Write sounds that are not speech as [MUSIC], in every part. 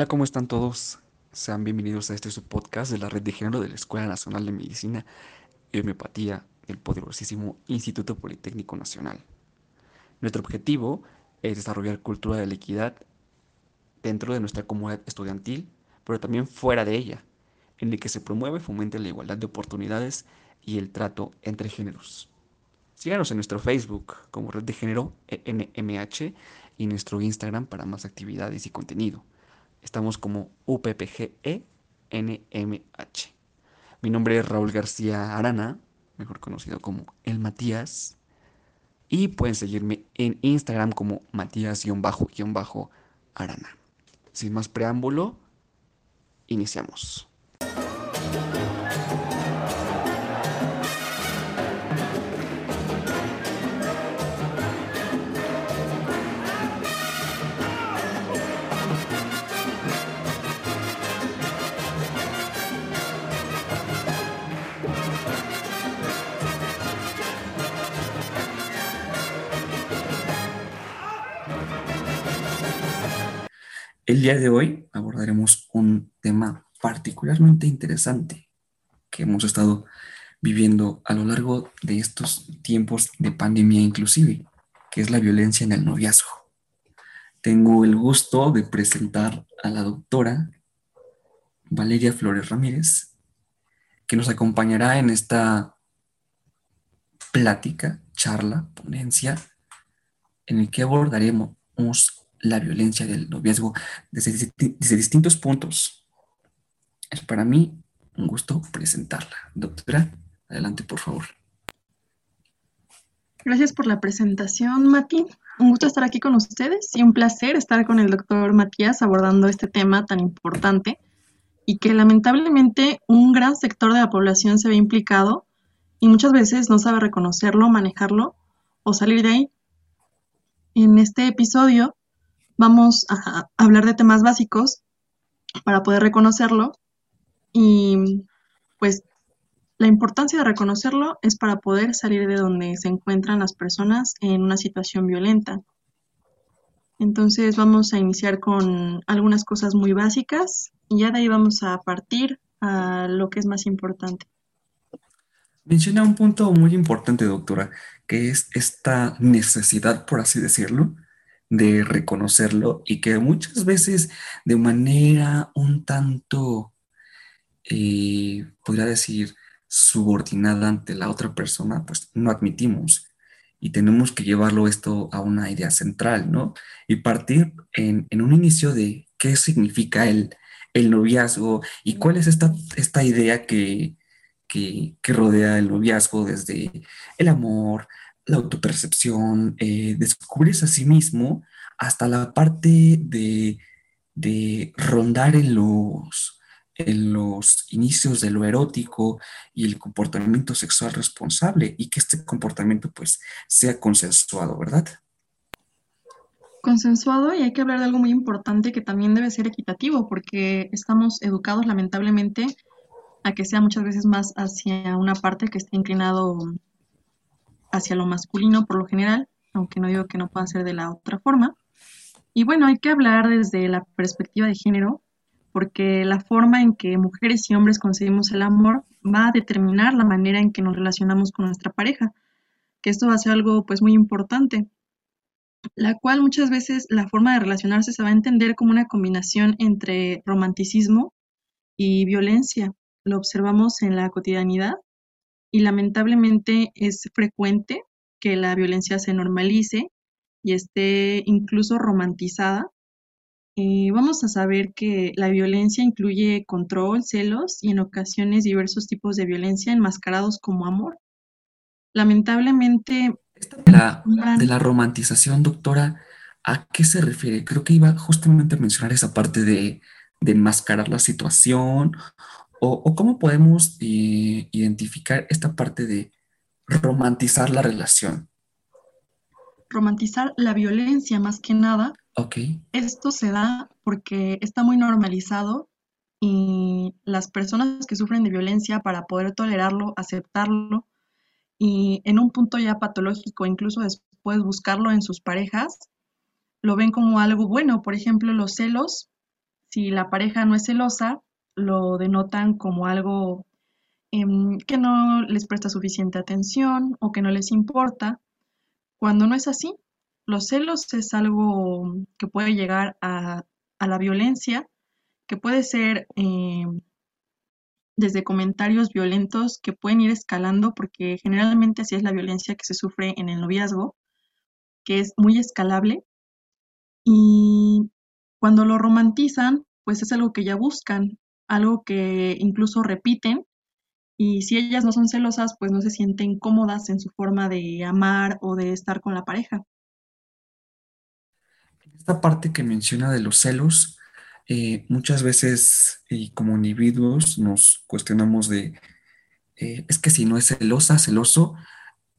Hola, ¿cómo están todos? Sean bienvenidos a este su podcast de la Red de Género de la Escuela Nacional de Medicina y Homeopatía del poderosísimo Instituto Politécnico Nacional. Nuestro objetivo es desarrollar cultura de la equidad dentro de nuestra comunidad estudiantil, pero también fuera de ella, en el que se promueve y fomente la igualdad de oportunidades y el trato entre géneros. Síganos en nuestro Facebook como Red de Género NMH y nuestro Instagram para más actividades y contenido. Estamos como UPPGE NMH. Mi nombre es Raúl García Arana, mejor conocido como El Matías. Y pueden seguirme en Instagram como Matías-Arana. Sin más preámbulo, iniciamos. El día de hoy abordaremos un tema particularmente interesante que hemos estado viviendo a lo largo de estos tiempos de pandemia inclusive, que es la violencia en el noviazgo. Tengo el gusto de presentar a la doctora Valeria Flores Ramírez, que nos acompañará en esta plática, charla, ponencia, en el que abordaremos la violencia del noviazgo desde, desde, distintos puntos. Es para mí un gusto presentarla. Doctora, adelante, por favor. Gracias por la presentación, Mati. Un gusto estar aquí con ustedes y un placer estar con el doctor Matías abordando este tema tan importante y que lamentablemente un gran sector de la población se ve implicado y muchas veces no sabe reconocerlo, manejarlo o salir de ahí. En este episodio vamos a hablar de temas básicos para poder reconocerlo y pues la importancia de reconocerlo es para poder salir de donde se encuentran las personas en una situación violenta. Entonces vamos a iniciar con algunas cosas muy básicas y ya de ahí vamos a partir a lo que es más importante. Menciona un punto muy importante, doctora, que es esta necesidad, por así decirlo, de reconocerlo y que muchas veces de manera un tanto, eh, podría decir, subordinada ante la otra persona, pues no admitimos. Y tenemos que llevarlo esto a una idea central, ¿no? Y partir en, un inicio de qué significa el, el noviazgo y cuál es esta, esta idea que, que, rodea el noviazgo desde el amor, la autopercepción, eh, descubrirse a sí mismo, hasta la parte de, rondar en los, en los inicios de lo erótico y el comportamiento sexual responsable y que este comportamiento pues sea consensuado, ¿verdad? Consensuado y hay que hablar de algo muy importante que también debe ser equitativo porque estamos educados lamentablemente a que sea muchas veces más hacia una parte que esté inclinado hacia lo masculino por lo general, aunque no digo que no pueda ser de la otra forma. Y bueno, hay que hablar desde la perspectiva de género, porque la forma en que mujeres y hombres concebimos el amor va a determinar la manera en que nos relacionamos con nuestra pareja, que esto va a ser algo pues muy importante, la cual muchas veces la forma de relacionarse se va a entender como una combinación entre romanticismo y violencia. Lo observamos en la cotidianidad y lamentablemente es frecuente que la violencia se normalice y esté incluso romantizada. Eh, vamos a saber que la violencia incluye control, celos y en ocasiones diversos tipos de violencia enmascarados como amor. Lamentablemente... De la, de la romantización, doctora, ¿a qué se refiere? Creo que iba justamente a mencionar esa parte de, de enmascarar la situación o, cómo podemos eh, identificar esta parte de romantizar la relación. Romantizar la violencia más que nada. Ok. Esto se da porque está muy normalizado y las personas que sufren de violencia para poder tolerarlo, aceptarlo y en un punto ya patológico, incluso después buscarlo en sus parejas, lo ven como algo bueno. Por ejemplo, los celos Si la pareja no es celosa, lo denotan como algo em, que no les presta suficiente atención o que no les importa, cuando no es así. Los celos es algo que puede llegar a, la violencia, que puede ser em, desde comentarios violentos que pueden ir escalando, porque generalmente así es la violencia que se sufre en el noviazgo, que es muy escalable. Y cuando lo romantizan, pues es algo que ya buscan, algo que incluso repiten. Y si ellas no son celosas, pues no se sienten cómodas en su forma de amar o de estar con la pareja. Esta parte que menciona de los celos, eh, muchas veces y como individuos nos cuestionamos de, eh, es que si no es celosa, celoso,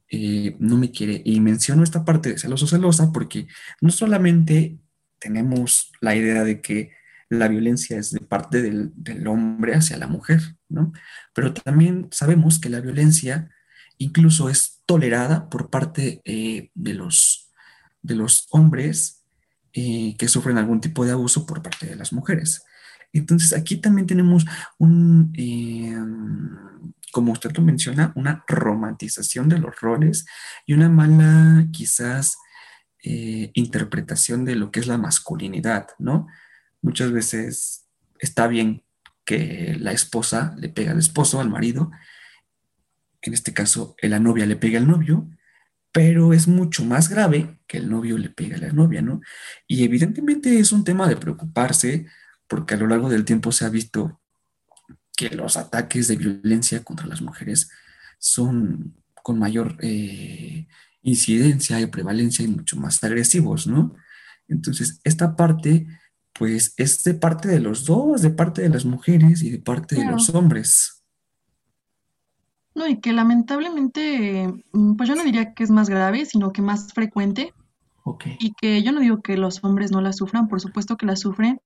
eh, no me quiere. Y menciono esta parte de celoso, celosa, porque no solamente tenemos la idea de que la violencia es de parte del, hombre hacia la mujer, ¿no? Pero también sabemos que la violencia incluso es tolerada por parte de los, de los hombres eh, que sufren algún tipo de abuso por parte de las mujeres. Entonces, aquí también tenemos un, eh, como usted lo menciona, una romantización de los roles y una mala, quizás, eh, interpretación de lo que es la masculinidad, ¿no? Muchas veces está bien que la esposa le pega al esposo, al marido, en este caso, la novia le pega al novio, pero es mucho más grave que el novio le pegue a la novia, ¿no? Y evidentemente es un tema de preocuparse porque a lo largo del tiempo se ha visto que los ataques de violencia contra las mujeres son con mayor eh, incidencia y prevalencia y mucho más agresivos, ¿no? Entonces, esta parte, pues, es de parte de los dos, de parte de las mujeres y de parte de los hombres. No, y que lamentablemente, mm, pues yo no diría que es más grave, sino que más frecuente, Ok. y que yo no digo que los hombres no la sufran, por supuesto que la sufren,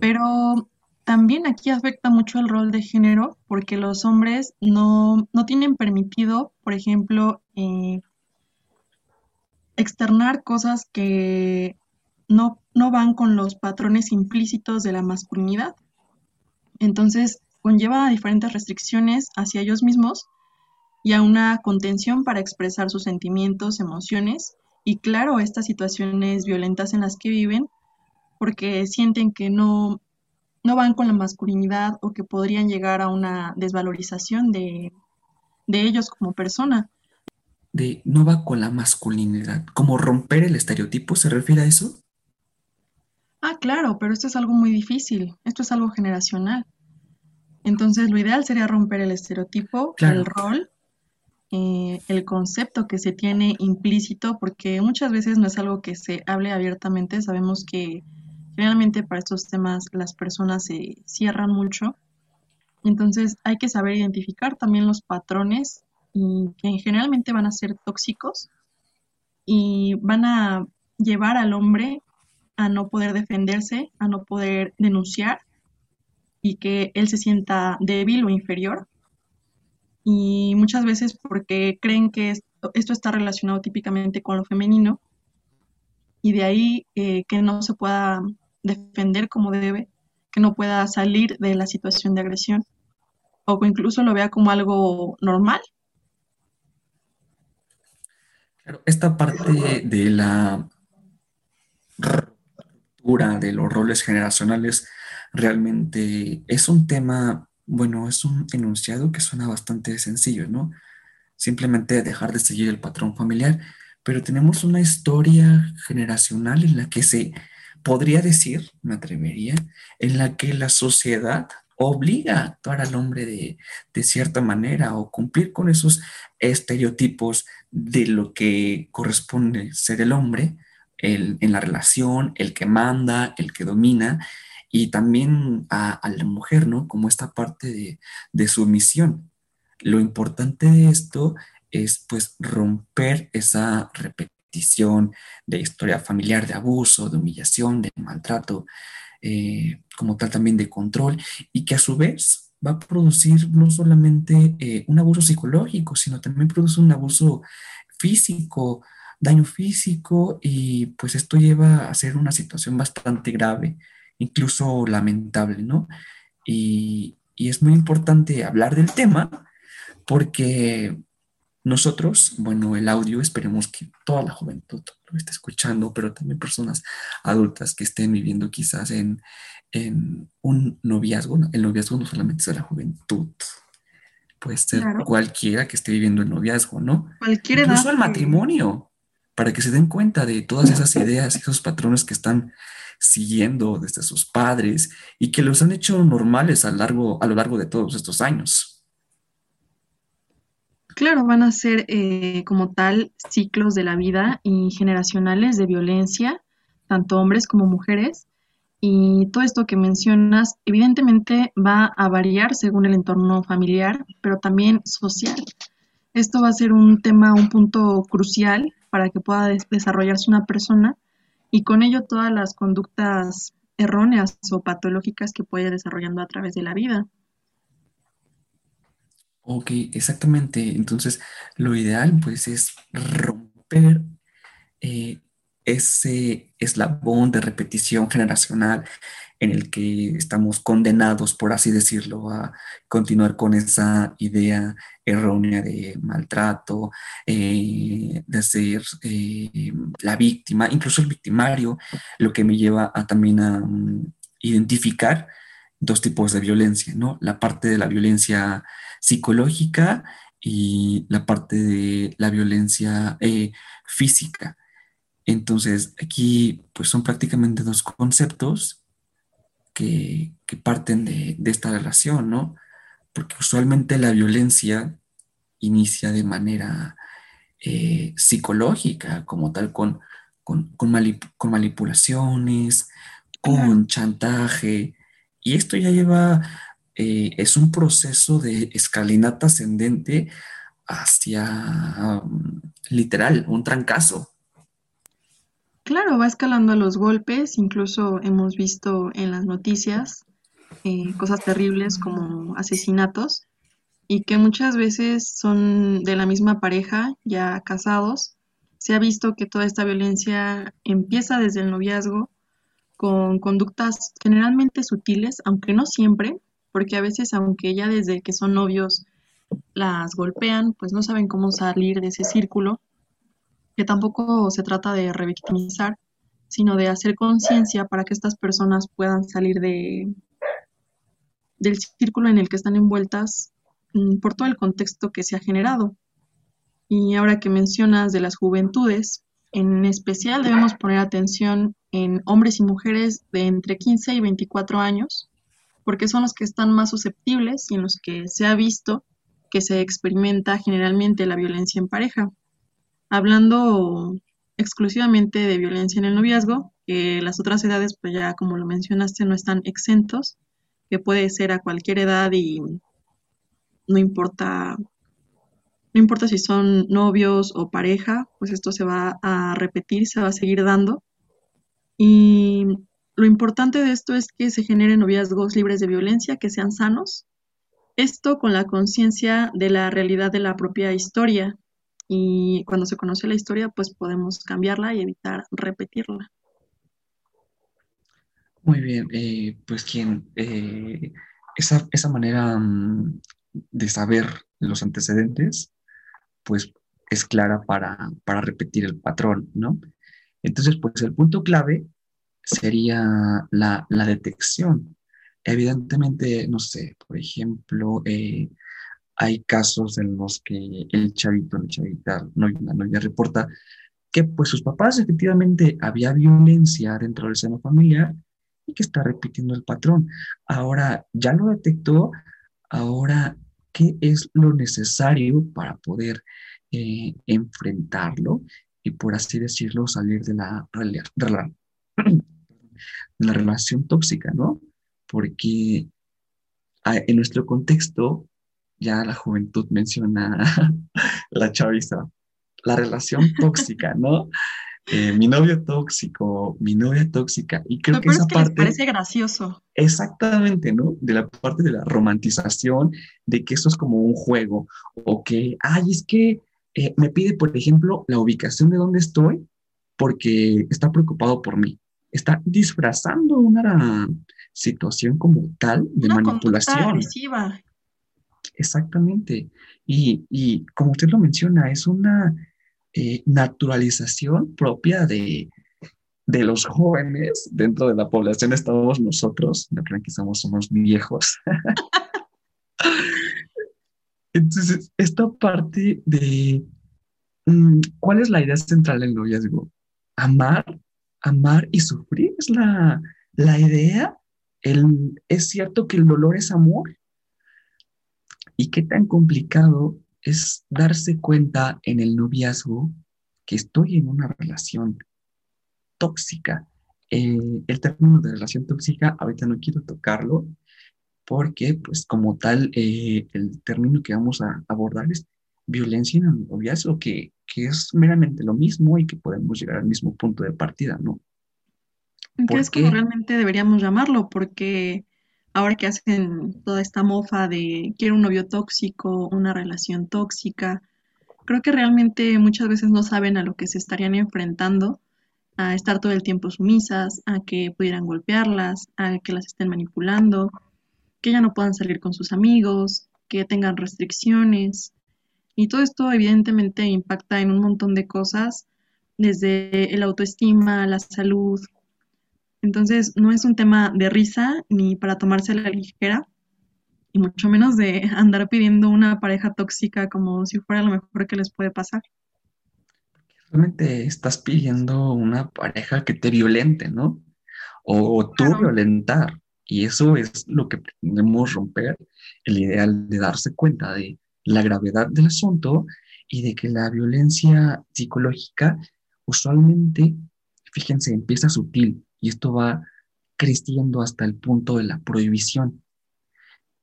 pero también aquí afecta mucho el rol de género, porque los hombres no, no tienen permitido, por ejemplo, eh, externar cosas que no, no van con los patrones implícitos de la masculinidad. Entonces, conlleva a diferentes restricciones hacia ellos mismos y a una contención para expresar sus sentimientos, emociones y claro, estas situaciones violentas en las que viven porque sienten que no, no van con la masculinidad o que podrían llegar a una desvalorización de, de ellos como persona. De no va con la masculinidad, como romper el estereotipo, ¿se refiere a eso? Ah, claro, pero esto es algo muy difícil, esto es algo generacional. Entonces, lo ideal sería romper el estereotipo, el rol, eh, el concepto que se tiene implícito, porque muchas veces no es algo que se hable abiertamente. Sabemos que generalmente para estos temas las personas se cierran mucho. Entonces, hay que saber identificar también los patrones y que generalmente van a ser tóxicos y van a llevar al hombre a no poder defenderse, a no poder denunciar y que él se sienta débil o inferior. Y muchas veces porque creen que esto, está relacionado típicamente con lo femenino y de ahí eh, que no se pueda defender como debe, que no pueda salir de la situación de agresión o incluso lo vea como algo normal. Esta parte de la ruptura de los roles generacionales realmente es un tema, bueno, es un enunciado que suena bastante sencillo, ¿no? Simplemente dejar de seguir el patrón familiar, pero tenemos una historia generacional en la que se podría decir, me atrevería, en la que la sociedad obliga a actuar al hombre de, de cierta manera o cumplir con esos estereotipos de lo que corresponde ser el hombre el, en la relación, el que manda, el que domina, y también a, la mujer, ¿no? Como esta parte de, de sumisión. Lo importante de esto es pues romper esa repetición de historia familiar, de abuso, de humillación, de maltrato, eh, como tal también de control, y que a su vez va a producir no solamente eh, un abuso psicológico, sino también produce un abuso físico, daño físico, y pues esto lleva a ser una situación bastante grave incluso lamentable, ¿no? Y, y es muy importante hablar del tema porque nosotros, bueno, el audio, esperemos que toda la juventud lo esté escuchando, pero también personas adultas que estén viviendo quizás en, en un noviazgo. El noviazgo no solamente es de la juventud, puede ser cualquiera que esté viviendo el noviazgo, ¿no? Cualquier Incluso el matrimonio, para que se den cuenta de todas esas ideas esos patrones que están siguiendo desde sus padres y que los han hecho normales a, largo, a lo largo de todos estos años. Claro, van a ser eh, como tal ciclos de la vida y generacionales de violencia, tanto hombres como mujeres. Y todo esto que mencionas, evidentemente va a variar según el entorno familiar, pero también social. Esto va a ser un tema, un punto crucial para que pueda desarrollarse una persona y con ello todas las conductas erróneas o patológicas que puede desarrollando a través de la vida. Ok, exactamente. Entonces, lo ideal pues es romper eh, ese eslabón de repetición generacional en el que estamos condenados, por así decirlo, a continuar con esa idea errónea de maltrato, eh, de ser eh, la víctima, incluso el victimario, lo que me lleva a también a mm, identificar dos tipos de violencia, ¿no? La parte de la violencia psicológica y la parte de la violencia eh, física. Entonces, aquí pues son prácticamente dos conceptos que, parten de, esta relación, ¿no? Porque usualmente la violencia inicia de manera eh, psicológica, como tal, con, con, con manipulaciones, con chantaje, y esto ya lleva eh, es un proceso de escalinata ascendente hacia um, literal, un trancazo. Claro, va escalando los golpes, incluso hemos visto en las noticias eh, cosas terribles como asesinatos y que muchas veces son de la misma pareja, ya casados. Se ha visto que toda esta violencia empieza desde el noviazgo con conductas generalmente sutiles, aunque no siempre, porque a veces aunque ya desde que son novios las golpean, pues no saben cómo salir de ese círculo, que tampoco se trata de revictimizar, sino de hacer conciencia para que estas personas puedan salir de, del círculo en el que están envueltas mm, por todo el contexto que se ha generado. Y ahora que mencionas de las juventudes, en especial debemos poner atención en hombres y mujeres de entre 15 y 24 años, porque son los que están más susceptibles y en los que se ha visto que se experimenta generalmente la violencia en pareja. Hablando exclusivamente de violencia en el noviazgo, que las otras edades, pues ya como lo mencionaste, no están exentos, que puede ser a cualquier edad y no importa, no importa si son novios o pareja, pues esto se va a repetir, se va a seguir dando. Y lo importante de esto es que se generen noviazgos libres de violencia, que sean sanos. Esto con la conciencia de la realidad de la propia historia. Y cuando se conoce la historia, pues podemos cambiarla y evitar repetirla. Muy bien, eh, pues quien eh, esa, esa, manera mm, de saber los antecedentes, pues es clara para, para repetir el patrón, ¿no? Entonces, pues el punto clave sería la, detección. Evidentemente, no sé, por ejemplo, eh, hay casos en los que el chavito, la chavita, no, ya reporta que pues sus papás efectivamente había violencia dentro del seno familiar y que está repitiendo el patrón. Ahora ya lo detectó, ahora, ¿qué es lo necesario para poder eh, enfrentarlo y por así decirlo salir de la, realidad? [CLEARS THROAT] la relación tóxica, ¿no? Porque en nuestro contexto, ya la juventud menciona [LAUGHS] la chaviza, la relación tóxica, ¿no? Eh, mi novio tóxico, mi novia tóxica. Y creo que esa parte. parece gracioso. Exactamente, ¿no? De la parte de la romantización, de que esto es como un juego, o que, ay, es que eh, me pide, por ejemplo, la ubicación de dónde estoy porque está preocupado por mí. está disfrazando una situación como tal de Una manipulación. agresiva. Exactamente. Y, y como usted lo menciona, es una eh, naturalización propia de, de los jóvenes dentro de la población. Estamos nosotros, no crean que somos, somos viejos. [LAUGHS] Entonces, esta parte de mm, cuál es la idea central del noviazgo. Amar, amar y sufrir es la, la idea. El, es cierto que el dolor es amor. ¿Y qué tan complicado es darse cuenta en el noviazgo que estoy en una relación tóxica? Eh, el término de relación tóxica, ahorita no quiero tocarlo, porque pues como tal eh, el término que vamos a abordar es violencia en el noviazgo, que, que es meramente lo mismo y que podemos llegar al mismo punto de partida, ¿no? Que es como realmente deberíamos llamarlo, porque ahora que hacen toda esta mofa de quiero un novio tóxico, una relación tóxica, creo que realmente muchas veces no saben a lo que se estarían enfrentando, a estar todo el tiempo sumisas, a que pudieran golpearlas, a que las estén manipulando, que ya no puedan salir con sus amigos, que tengan restricciones. Y todo esto evidentemente impacta en un montón de cosas, desde el autoestima, la salud. Entonces, no es un tema de risa ni para tomarse la ligera, y mucho menos de [LAUGHS] andar pidiendo una pareja tóxica como si fuera lo mejor que les puede pasar. realmente estás pidiendo una pareja que te violente, ¿no? O tú Claro, violentar. Y eso es lo que pretendemos romper, el ideal de darse cuenta de la gravedad del asunto y de que la violencia psicológica usualmente, fíjense, empieza sutil y esto va creciendo hasta el punto de la prohibición.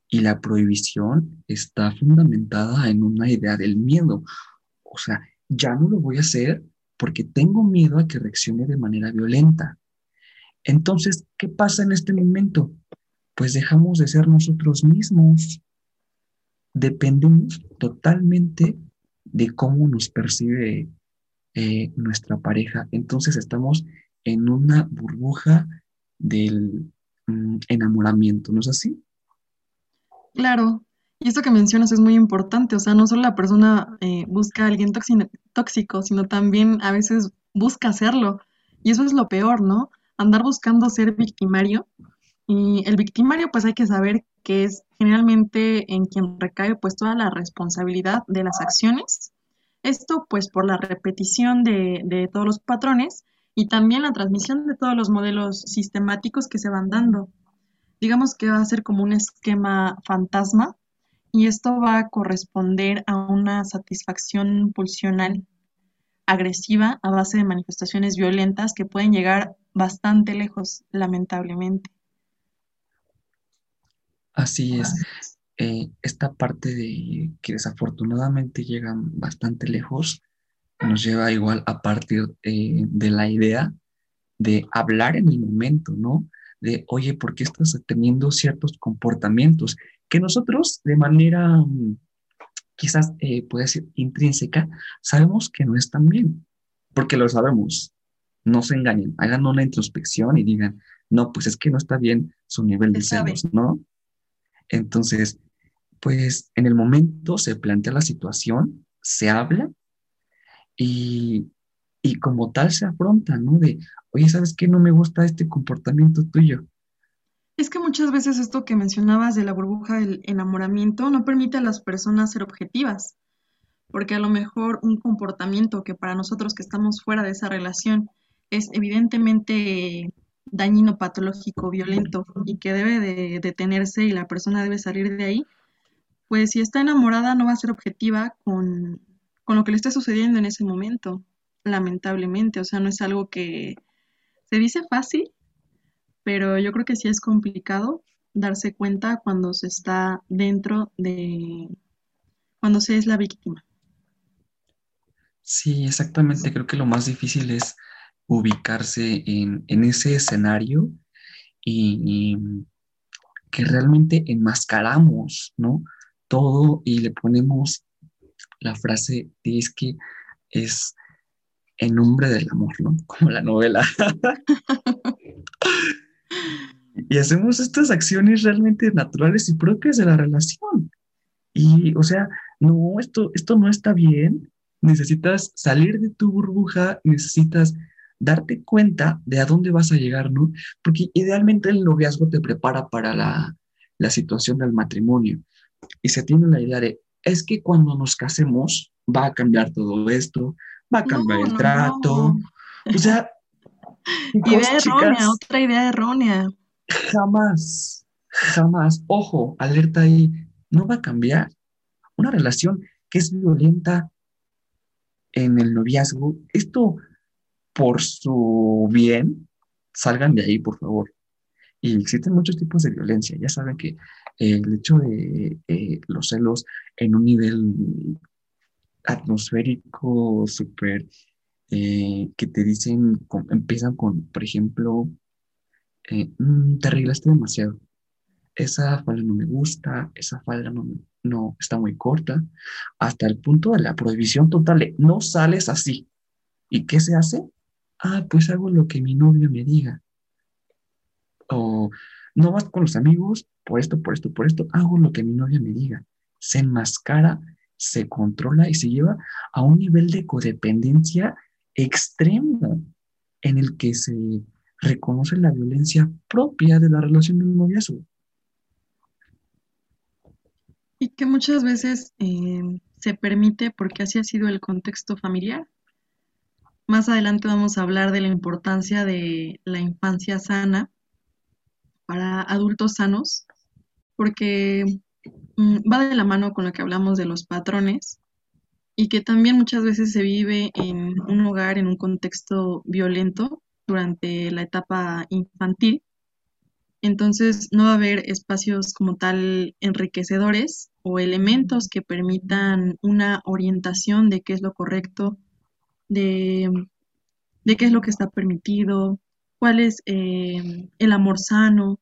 Y la prohibición está fundamentada en una idea del miedo. O sea, ya no lo voy a hacer porque tengo miedo a que reaccione de manera violenta. Entonces, ¿qué pasa en este momento? Pues dejamos de ser nosotros mismos, dependemos totalmente de cómo nos percibe eh, nuestra pareja. Entonces estamos en una burbuja del mm, enamoramiento, ¿no es así? claro. Y esto que mencionas es muy importante, o sea, no solo la persona eh, busca a alguien tóxi- tóxico, sino también a veces busca hacerlo. Y eso es lo peor, ¿no? Andar buscando ser victimario. Y el victimario, pues hay que saber que es generalmente en quien recae pues toda la responsabilidad de las acciones. Esto pues por la repetición de, de todos los patrones y también la transmisión de todos los modelos sistemáticos que se van dando. Digamos que va a ser como un esquema fantasma y esto va a corresponder a una satisfacción pulsional agresiva a base de manifestaciones violentas que pueden llegar bastante lejos, lamentablemente. Así es. Eh, esta parte de que desafortunadamente llegan bastante lejos nos lleva igual a partir eh, de la idea de hablar en el momento, ¿no? De, oye, ¿por qué estás teniendo ciertos comportamientos que nosotros de manera mm, quizás eh, puede ser intrínseca, sabemos que no están bien, porque lo sabemos. No se engañen, hagan una introspección y digan, no, pues es que no está bien su nivel de celos, ¿no? Entonces, pues en el momento se plantea la situación, se habla y, y como tal se afronta, ¿no? De, oye, ¿sabes qué? No me gusta este comportamiento tuyo. Es que muchas veces esto que mencionabas de la burbuja del enamoramiento no permite a las personas ser objetivas, porque a lo mejor un comportamiento que para nosotros que estamos fuera de esa relación es evidentemente dañino, patológico, violento y que debe de detenerse y la persona debe salir de ahí, pues si está enamorada no va a ser objetiva con, con lo que le está sucediendo en ese momento, lamentablemente. O sea, no es algo que se dice fácil, pero yo creo que sí es complicado darse cuenta cuando se está dentro de, cuando se es la víctima. Sí, exactamente. Creo que lo más difícil es ubicarse en, ese escenario y, y que realmente enmascaramos, ¿no? Todo y le ponemos la frase que es en nombre del amor, ¿no? [LAUGHS] Como la novela. y hacemos estas acciones realmente naturales y propias de la relación. Y, o sea, no, esto, esto no está bien. Necesitas salir de tu burbuja, necesitas darte cuenta de a dónde vas a llegar, ¿no? Porque idealmente el noviazgo te prepara para la, la situación del matrimonio. Y se tiene la idea de, es que cuando nos casemos va a cambiar todo esto, va a cambiar el trato. O sea, [LAUGHS] idea errónea, otra idea errónea. Jamás, jamás, ojo, alerta ahí, no va a cambiar. Una relación que es violenta en el noviazgo, esto por su bien, salgan de ahí, por favor. Y existen muchos tipos de violencia. Ya saben que el hecho de eh, los celos en un nivel atmosférico súper eh, que te dicen, empiezan con, por ejemplo, eh, mm, te arreglaste demasiado. Esa falda no me gusta, esa falda no, no está muy corta, hasta el punto de la prohibición total no sales así. ¿Y qué se hace? Ah, pues hago lo que mi novio me diga. O no vas con los amigos por esto, por esto, por esto, hago lo que mi novia me diga. Se enmascara, se controla y se lleva a un nivel de codependencia extremo en el que se reconoce la violencia propia de la relación de un noviazgo. Y que muchas veces eh, se permite porque así ha sido el contexto familiar. Más adelante vamos a hablar de la importancia de la infancia sana para adultos sanos, porque mm, va de la mano con lo que hablamos de los patrones y que también muchas veces se vive en un hogar, en un contexto violento durante la etapa infantil. Entonces no va a haber espacios como tal enriquecedores o elementos que permitan una orientación de qué es lo correcto, de, qué es lo que está permitido, cuál es eh, el amor sano.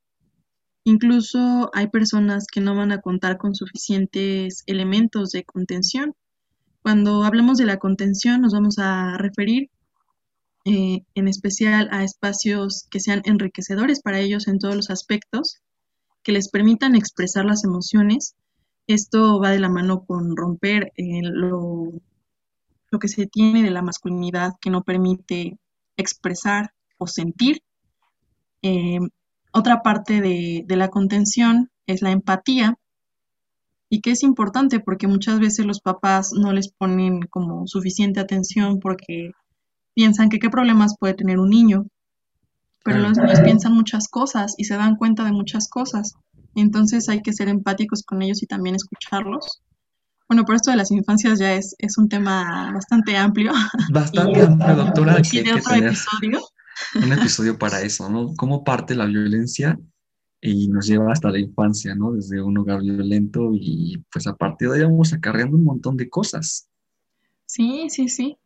Incluso hay personas que no van a contar con suficientes elementos de contención. Cuando hablamos de la contención nos vamos a referir eh, en especial a espacios que sean enriquecedores para ellos en todos los aspectos, que les permitan expresar las emociones. Esto va de la mano con romper eh, lo, lo que se tiene de la masculinidad que no permite expresar o sentir. Eh, otra parte de, de, la contención es la empatía y que es importante porque muchas veces los papás no les ponen como suficiente atención porque piensan que qué problemas puede tener un niño, pero los niños piensan muchas cosas y se dan cuenta de muchas cosas. Entonces hay que ser empáticos con ellos y también escucharlos. Bueno, por esto de las infancias ya es, es un tema bastante amplio. Bastante amplio, doctora. Tiene otro episodio. Un episodio para eso, ¿no? Cómo parte la violencia y nos lleva hasta la infancia, ¿no? Desde un hogar violento y pues a partir de ahí vamos acarreando un montón de cosas. Sí, sí, sí.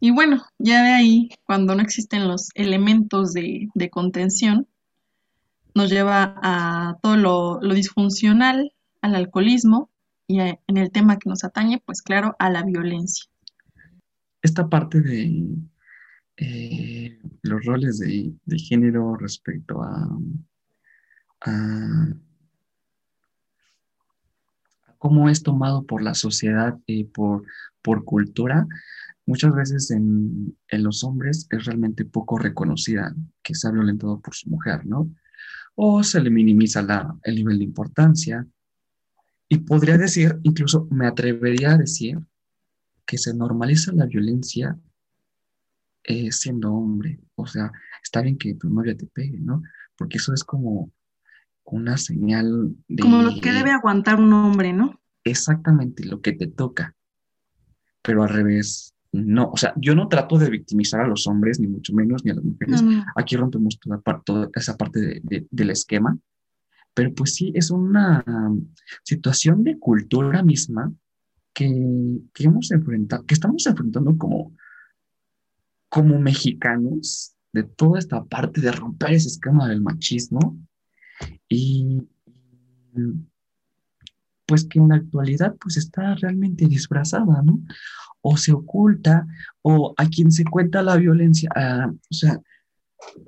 Y bueno, ya de ahí, cuando no existen los elementos de, contención, nos lleva a todo lo, disfuncional, al alcoholismo y en el tema que nos atañe, pues claro, a la violencia. Esta parte de eh, los roles de, género respecto a, cómo es tomado por la sociedad y por, por cultura, muchas veces en, los hombres es realmente poco reconocida que se ha violentado por su mujer, ¿no? O se le minimiza la, el nivel de importancia. Y podría decir, incluso me atrevería a decir, que se normaliza la violencia eh, siendo hombre. O sea, está bien que tu novia te pegue, ¿no? Porque eso es como una señal de... Como lo que debe aguantar un hombre, ¿no? Exactamente, lo que te toca. Pero al revés, no, o sea, yo no trato de victimizar a los hombres, ni mucho menos, ni a las mujeres. Aquí rompemos toda, toda esa parte del esquema, pero pues sí, es una situación de cultura misma que, que hemos enfrentado, que estamos enfrentando como, como mexicanos de toda esta parte de romper ese esquema del machismo y pues que en la actualidad pues está realmente disfrazada, ¿no? O se oculta, o a quien se cuenta la violencia, o sea,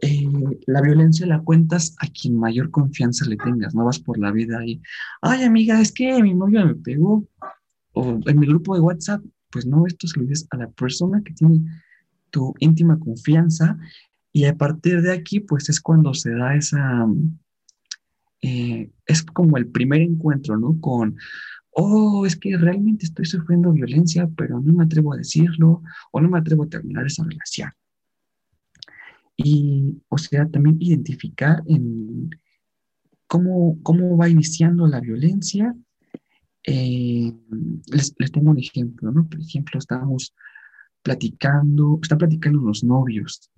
eh, la violencia la cuentas a quien mayor confianza le tengas, no vas por la vida y, ay amiga, es que mi novio me pegó, o en mi grupo de WhatsApp, pues no, esto se lo dices a la persona que tiene tu íntima confianza y a partir de aquí, pues es cuando se da esa, eh, es como el primer encuentro, ¿no? Con, oh, es que realmente estoy sufriendo violencia, pero no me atrevo a decirlo o no me atrevo a terminar esa relación. Y, o sea, también identificar en cómo, cómo va iniciando la violencia. Eh, les, les, tengo un ejemplo, ¿no? Por ejemplo, estamos platicando, están platicando los novios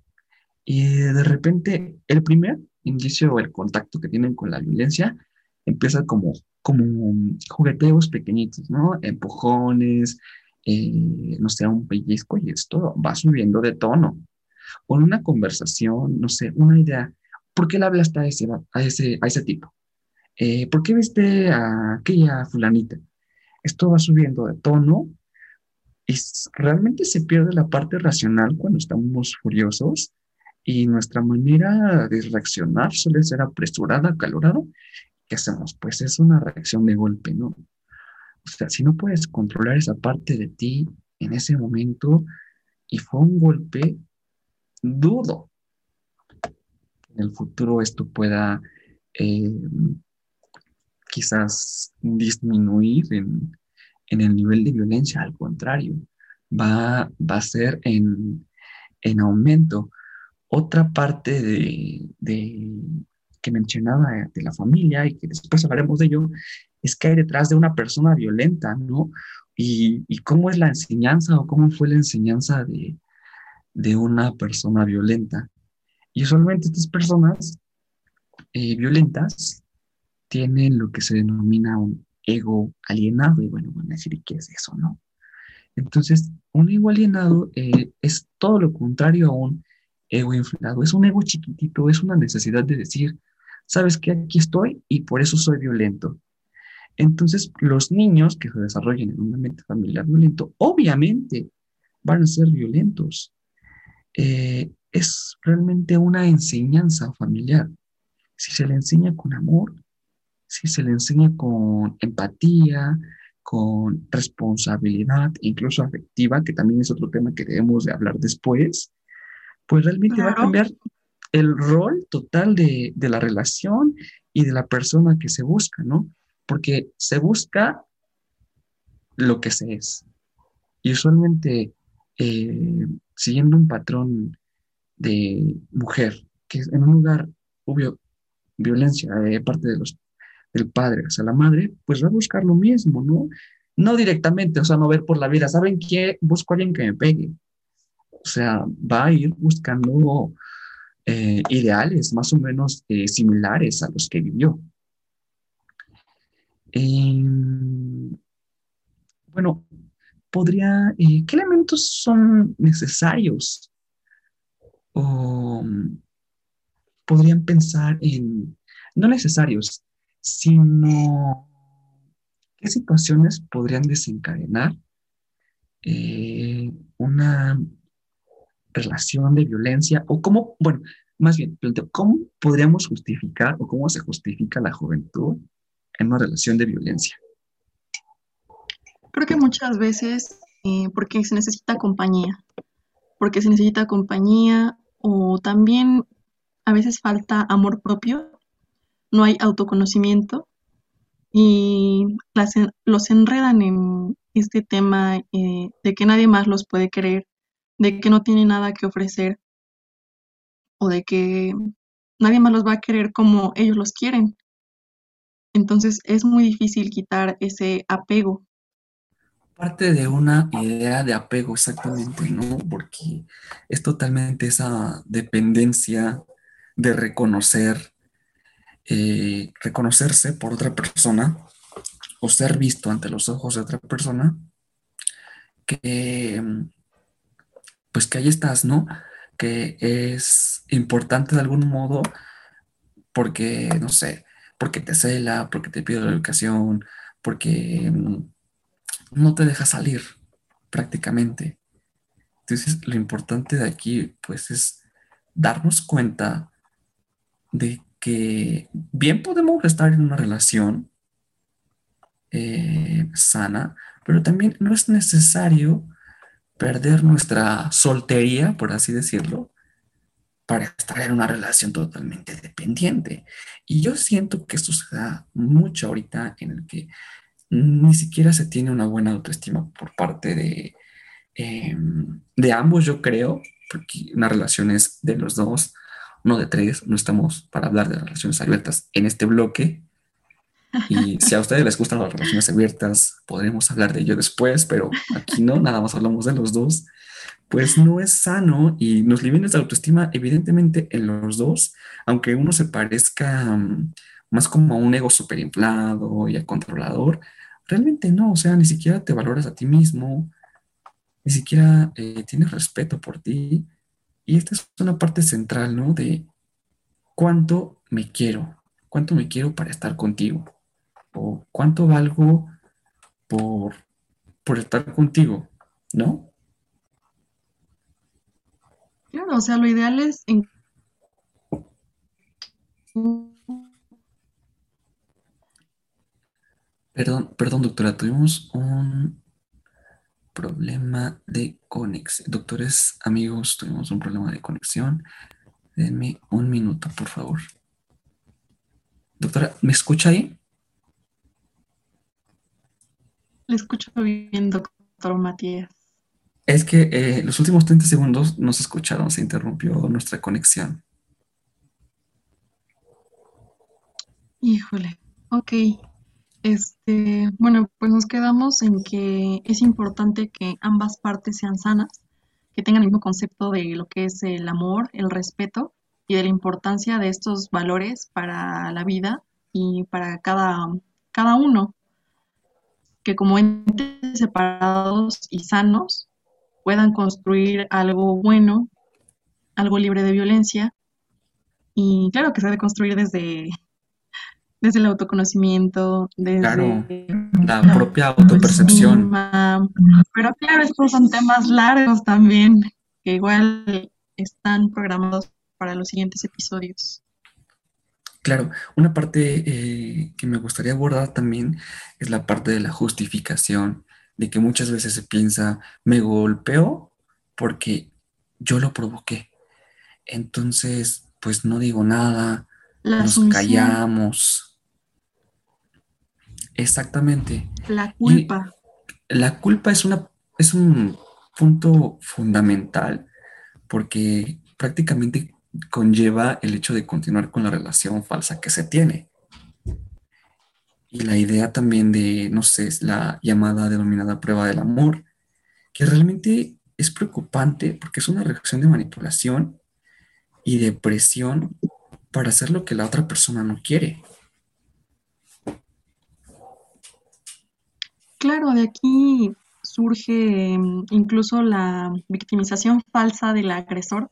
y de repente el primer indicio o el contacto que tienen con la violencia empieza como, como jugueteos pequeñitos, ¿no? Empujones, eh, no sé, un pellizco y esto va subiendo de tono o en una conversación, no sé, una idea, ¿por qué le hablaste a ese, a ese, a ese tipo? Eh, ¿Por qué viste a aquella fulanita? Esto va subiendo de tono y realmente se pierde la parte racional cuando estamos furiosos y nuestra manera de reaccionar suele ser apresurada, acalorada. ¿Qué hacemos? Pues es una reacción de golpe, ¿no? O sea, si no puedes controlar esa parte de ti en ese momento y fue un golpe, dudo en el futuro esto pueda eh, quizás disminuir en, el nivel de violencia, al contrario, va, va a ser en, aumento. Otra parte de, que mencionaba de la familia y que después hablaremos de ello, es que hay detrás de una persona violenta, ¿no? Y, y cómo es la enseñanza o cómo fue la enseñanza de, de una persona violenta. Y usualmente estas personas eh, violentas tienen lo que se denomina un ego alienado. Y bueno, van a decir, ¿qué es eso, no? Entonces, un ego alienado eh, es todo lo contrario a un ego inflado. Es un ego chiquitito, es una necesidad de decir, sabes que aquí estoy y por eso soy violento. Entonces, los niños que se desarrollen en un ambiente familiar violento, obviamente van a ser violentos. Eh, es realmente una enseñanza familiar. Si se le enseña con amor, si se le enseña con empatía, con responsabilidad, incluso afectiva, que también es otro tema que debemos de hablar después, pues realmente va a cambiar el rol total de, de, la relación y de la persona que se busca, ¿no? Porque se busca lo que se es. Y usualmente eh, siguiendo un patrón de mujer, que en un lugar, obvio, violencia de parte de los, del padre hacia la madre, pues va a buscar lo mismo, ¿no? No directamente, o sea, no ver por la vida, ¿saben qué? Busco a alguien que me pegue. O sea, va a ir buscando eh, ideales más o menos eh, similares a los que vivió. Em, bueno, podría, eh, ¿qué elementos son necesarios? O mm, podrían pensar en, no necesarios, sino qué situaciones podrían desencadenar eh, una relación de violencia o cómo, bueno, más bien, ¿cómo podríamos justificar o cómo se justifica la juventud en una relación de violencia? Creo que muchas veces eh, porque se necesita compañía, porque se necesita compañía o también a veces falta amor propio, no hay autoconocimiento y los enredan en este tema eh, de que nadie más los puede querer, de que no tienen nada que ofrecer o de que nadie más los va a querer como ellos los quieren. Entonces es muy difícil quitar ese apego Parte de una idea de apego exactamente, ¿no? Porque es totalmente esa dependencia de reconocer, eh, reconocerse por otra persona o ser visto ante los ojos de otra persona, que pues que ahí estás, ¿no? Que es importante de algún modo porque, no sé, porque te cela, porque te pide la educación, porque mm, no te deja salir prácticamente. Entonces, lo importante de aquí, pues, es darnos cuenta de que bien podemos estar en una relación eh, sana, pero también no es necesario perder nuestra soltería, por así decirlo, para estar en una relación totalmente dependiente. Y yo siento que esto se da mucho ahorita en el que ni siquiera se tiene una buena autoestima por parte de, em, de ambos, yo creo, porque una relación es de los dos, no de tres, no estamos para hablar de relaciones abiertas en este bloque. [LAUGHS] Y si a ustedes les gustan las relaciones abiertas, podremos hablar de ello después, pero aquí no, nada más hablamos de los dos pues no es sano y nos limita la autoestima evidentemente en los dos, aunque uno se parezca mm, más como a un ego superinflado y a controlador, realmente no, o sea, ni siquiera te valoras a ti mismo, ni siquiera eh, tienes respeto por ti. Y esta es una parte central, ¿no? De cuánto me quiero, cuánto me quiero para estar contigo, o cuánto valgo por, por estar contigo, ¿no? Claro, o sea, lo ideal es Perdón, perdón, doctora, tuvimos un problema de conexión. Doctores, amigos, tuvimos un problema de conexión. Denme un minuto, por favor. Doctora, ¿me escucha ahí? Le escucho bien, doctor Matías. Es que eh, los últimos 30 segundos no se escucharon, se interrumpió nuestra conexión. Híjole, ok. Este, bueno, pues nos quedamos en que es importante que ambas partes sean sanas, que tengan el mismo concepto de lo que es el amor, el respeto y de la importancia de estos valores para la vida y para cada, cada uno, que como entes separados y sanos puedan construir algo bueno, algo libre de violencia. Y claro que se debe construir desde, desde el autoconocimiento, desde la propia autopercepción. Pero claro, estos son temas largos también, que igual están programados para los siguientes episodios. Claro, una parte eh, que me gustaría abordar también es la parte de la justificación de que muchas veces se piensa, me golpeó porque yo lo provoqué. Entonces, pues no digo nada, nos callamos. Exactamente. La culpa. la culpa es, una, es un punto fundamental porque prácticamente conlleva el hecho de continuar con la relación falsa que se tiene. Y la idea también de, no sé, es la llamada denominada prueba del amor, que realmente es preocupante porque es una reacción de manipulación y de presión para hacer lo que la otra persona no quiere. Claro, de aquí surge mm, incluso la victimización falsa del agresor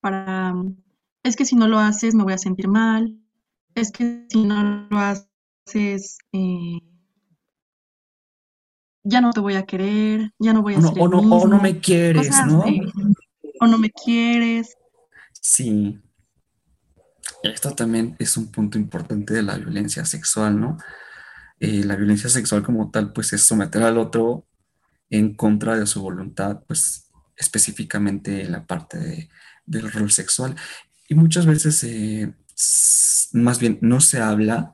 para, mm, es que si no lo haces me voy a sentir mal, es que si no lo haces eh, ya no te voy a querer, ya no voy a o no, o, no, o no me quieres, ¿no? o no me quieres. Sí. Esto también es un punto importante de la violencia sexual, ¿no? Eh, la violencia sexual como tal, pues es someter al otro en contra de su voluntad, pues específicamente en la parte del rol sexual. Y muchas veces, eh, más bien, no se habla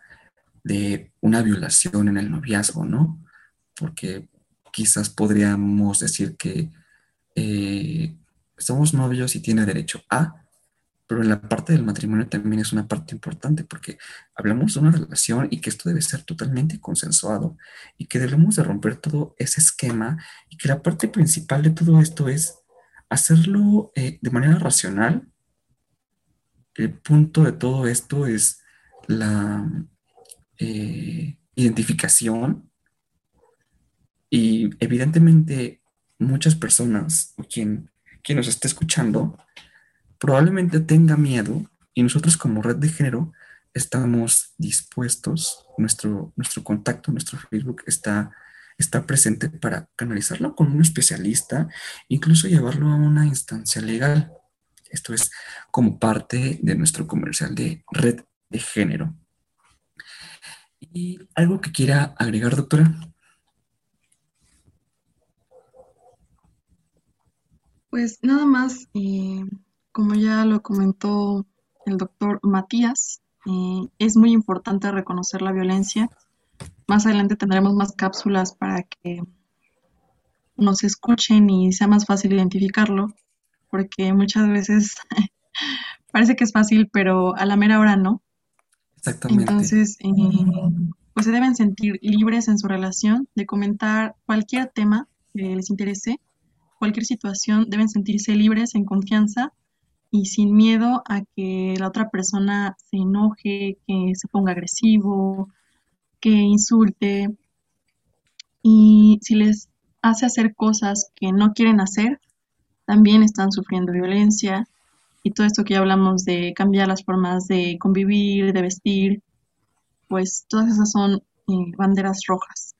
de una violación en el noviazgo, ¿no? Porque quizás podríamos decir que eh, somos novios y tiene derecho a, pero en la parte del matrimonio también es una parte importante porque hablamos de una relación y que esto debe ser totalmente consensuado y que debemos de romper todo ese esquema y que la parte principal de todo esto es hacerlo eh, de manera racional. El punto de todo esto es la, eh, identificación y evidentemente muchas personas, quien, quien nos esté escuchando, probablemente tenga miedo y nosotros como red de género estamos dispuestos, nuestro, nuestro contacto, nuestro Facebook está, está presente para canalizarlo con un especialista, incluso llevarlo a una instancia legal. Esto es como parte de nuestro comercial de red de género. ¿Y algo que quiera agregar, doctora? Pues nada más, como ya lo comentó el doctor Matías, eh, es muy importante reconocer la violencia. Más adelante tendremos más cápsulas para que nos escuchen y sea más fácil identificarlo, porque muchas veces [LAUGHS] parece que es fácil, pero a la mera hora no. Exactamente. Entonces, eh, pues se deben sentir libres en su relación de comentar cualquier tema que les interese, cualquier situación, deben sentirse libres en confianza y sin miedo a que la otra persona se enoje, que se ponga agresivo, que insulte. Y si les hace hacer cosas que no quieren hacer, también están sufriendo violencia. Y todo esto que ya hablamos de cambiar las formas de convivir, de vestir, pues todas esas son eh, banderas rojas.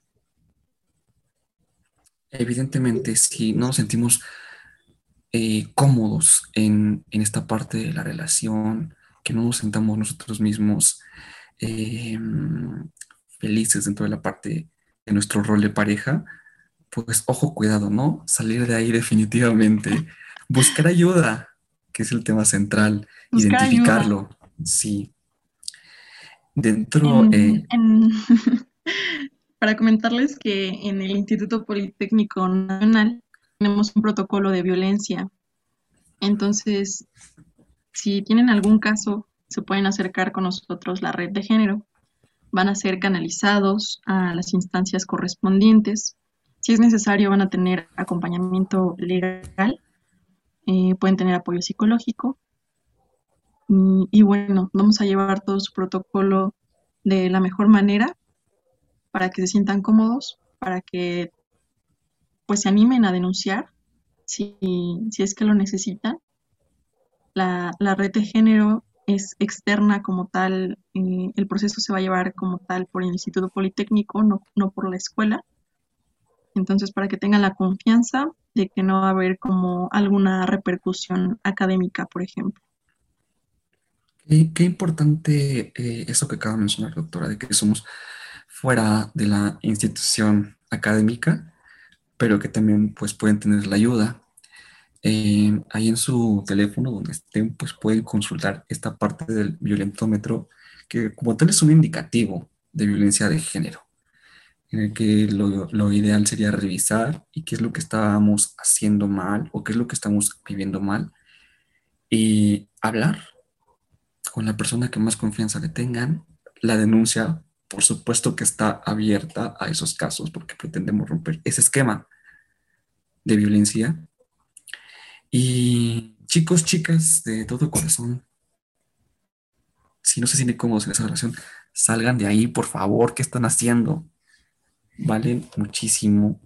Evidentemente, si no nos sentimos eh, cómodos en, esta parte de la relación, que no nos sentamos nosotros mismos eh, felices dentro de la parte de nuestro rol de pareja, pues ojo, cuidado, ¿no? Salir de ahí [LAUGHS] definitivamente. Buscar ayuda, que es el tema central. Identificarlo, sí. Dentro... Eh, [LAUGHS] para comentarles que en el Instituto Politécnico Nacional tenemos un protocolo de violencia. Entonces, si tienen algún caso, se pueden acercar con nosotros la red de género. Van a ser canalizados a las instancias correspondientes. Si es necesario, van a tener acompañamiento legal, eh, pueden tener apoyo psicológico. Y, y bueno, vamos a llevar todo su protocolo de la mejor manera para que se sientan cómodos, para que pues se animen a denunciar si, si es que lo necesitan. La, red de género es externa como tal, eh, el proceso se va a llevar como tal por el Instituto Politécnico, no, no por la escuela. Entonces, para que tengan la confianza de que no va a haber como alguna repercusión académica, por ejemplo. Qué, importante eh, eso que acaba de mencionar, doctora, de que somos fuera de la institución académica pero que también pues pueden tener la ayuda. Eh, ahí en su teléfono donde estén, pues pueden consultar esta parte del violentómetro, que como tal es un indicativo de violencia de género, en el que lo, lo ideal sería revisar y qué es lo que estábamos haciendo mal o qué es lo que estamos viviendo mal y hablar con la persona que más confianza le tengan. La denuncia por supuesto que está abierta a esos casos porque pretendemos romper ese esquema de violencia. Y chicos, chicas, de todo corazón, si no se sienten cómodos en esa relación, salgan de ahí, por favor, ¿qué están haciendo? Valen muchísimo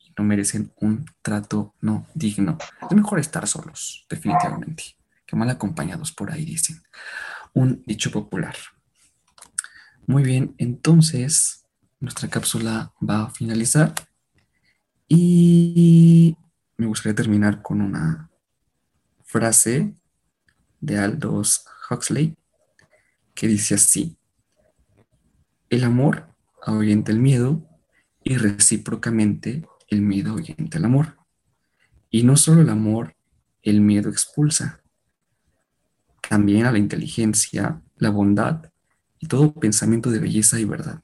y no merecen un trato no digno. Es mejor estar solos, definitivamente, que mal acompañados por ahí, dicen. Un dicho popular. Muy bien, entonces nuestra cápsula va a finalizar y me gustaría terminar con una frase de Aldous Huxley que dice así, el amor ahuyenta el miedo y recíprocamente el miedo ahuyenta el amor. Y no solo el amor, el miedo expulsa. También a la inteligencia, la bondad todo pensamiento de belleza y verdad.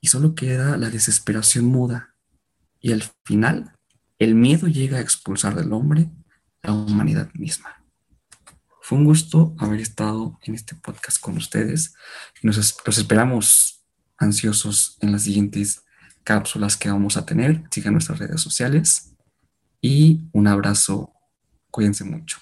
Y solo queda la desesperación muda. Y al final, el miedo llega a expulsar del hombre la humanidad misma. Fue un gusto haber estado en este podcast con ustedes. Nos, los esperamos ansiosos en las siguientes cápsulas que vamos a tener. Sigan nuestras redes sociales y un abrazo. Cuídense mucho.